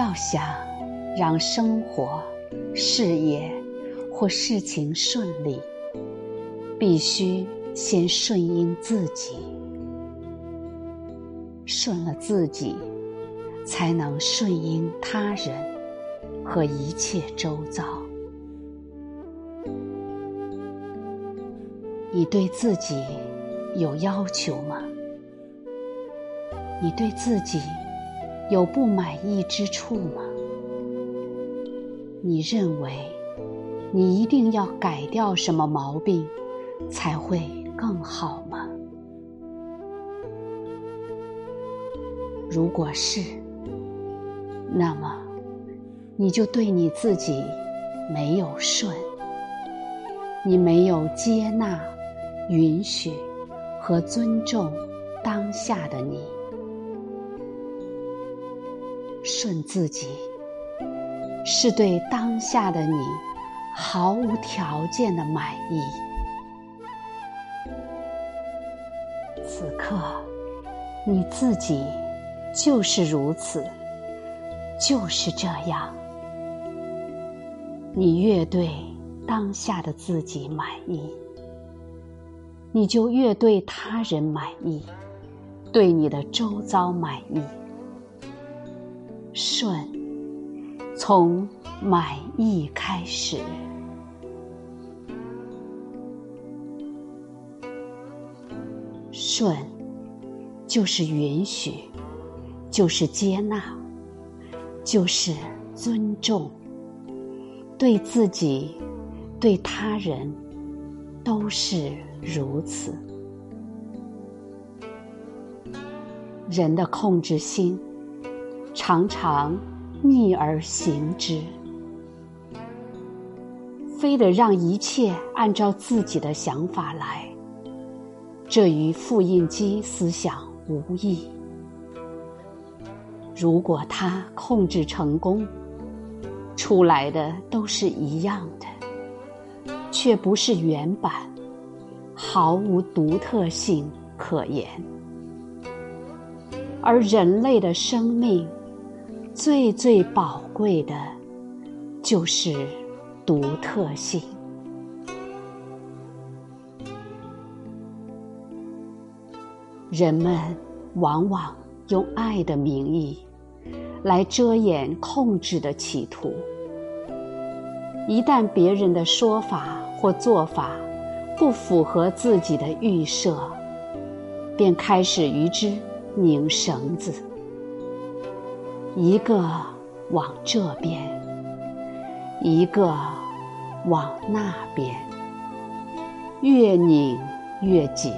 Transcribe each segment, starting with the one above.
要想让生活、事业或事情顺利，必须先顺应自己。顺了自己，才能顺应他人和一切周遭。你对自己有要求吗？你对自己？有不满意之处吗？你认为你一定要改掉什么毛病才会更好吗？如果是，那么你就对你自己没有顺，你没有接纳、允许和尊重当下的你。顺自己，是对当下的你毫无条件的满意。此刻，你自己就是如此，就是这样。你越对当下的自己满意，你就越对他人满意，对你的周遭满意。顺，从满意开始。顺，就是允许，就是接纳，就是尊重，对自己，对他人，都是如此。人的控制心。常常逆而行之，非得让一切按照自己的想法来，这与复印机思想无异。如果他控制成功，出来的都是一样的，却不是原版，毫无独特性可言。而人类的生命。最最宝贵的，就是独特性。人们往往用爱的名义来遮掩控制的企图。一旦别人的说法或做法不符合自己的预设，便开始与之拧绳子。一个往这边，一个往那边，越拧越紧。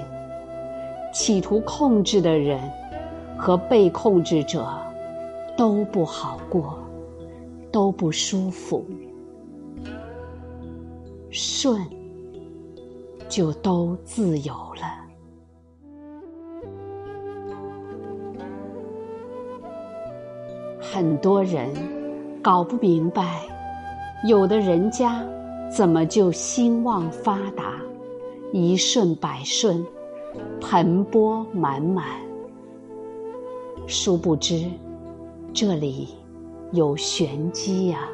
企图控制的人和被控制者都不好过，都不舒服。顺，就都自由了。很多人搞不明白，有的人家怎么就兴旺发达、一顺百顺、盆钵满满？殊不知，这里有玄机呀！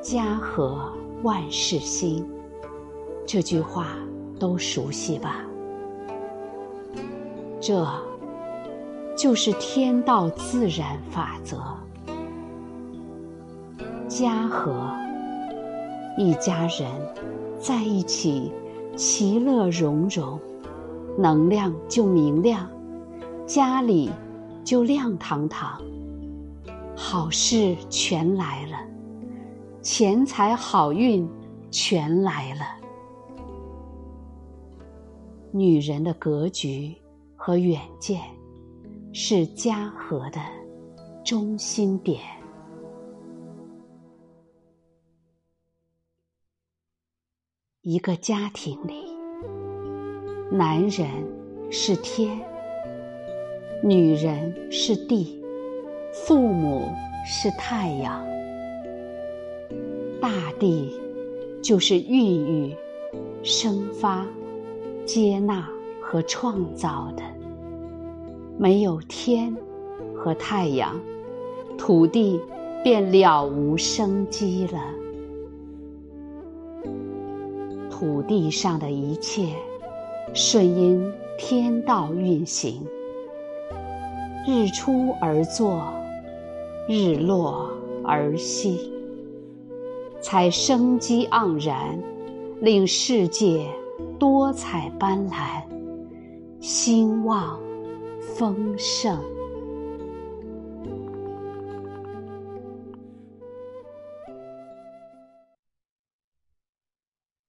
家和万事兴，这句话都熟悉吧？这。就是天道自然法则。家和一家人在一起，其乐融融，能量就明亮，家里就亮堂堂，好事全来了，钱财好运全来了。女人的格局和远见。是家和的中心点。一个家庭里，男人是天，女人是地，父母是太阳。大地就是孕育、生发、接纳和创造的。没有天和太阳，土地便了无生机了。土地上的一切，顺应天道运行，日出而作，日落而息，才生机盎然，令世界多彩斑斓，兴旺丰盛。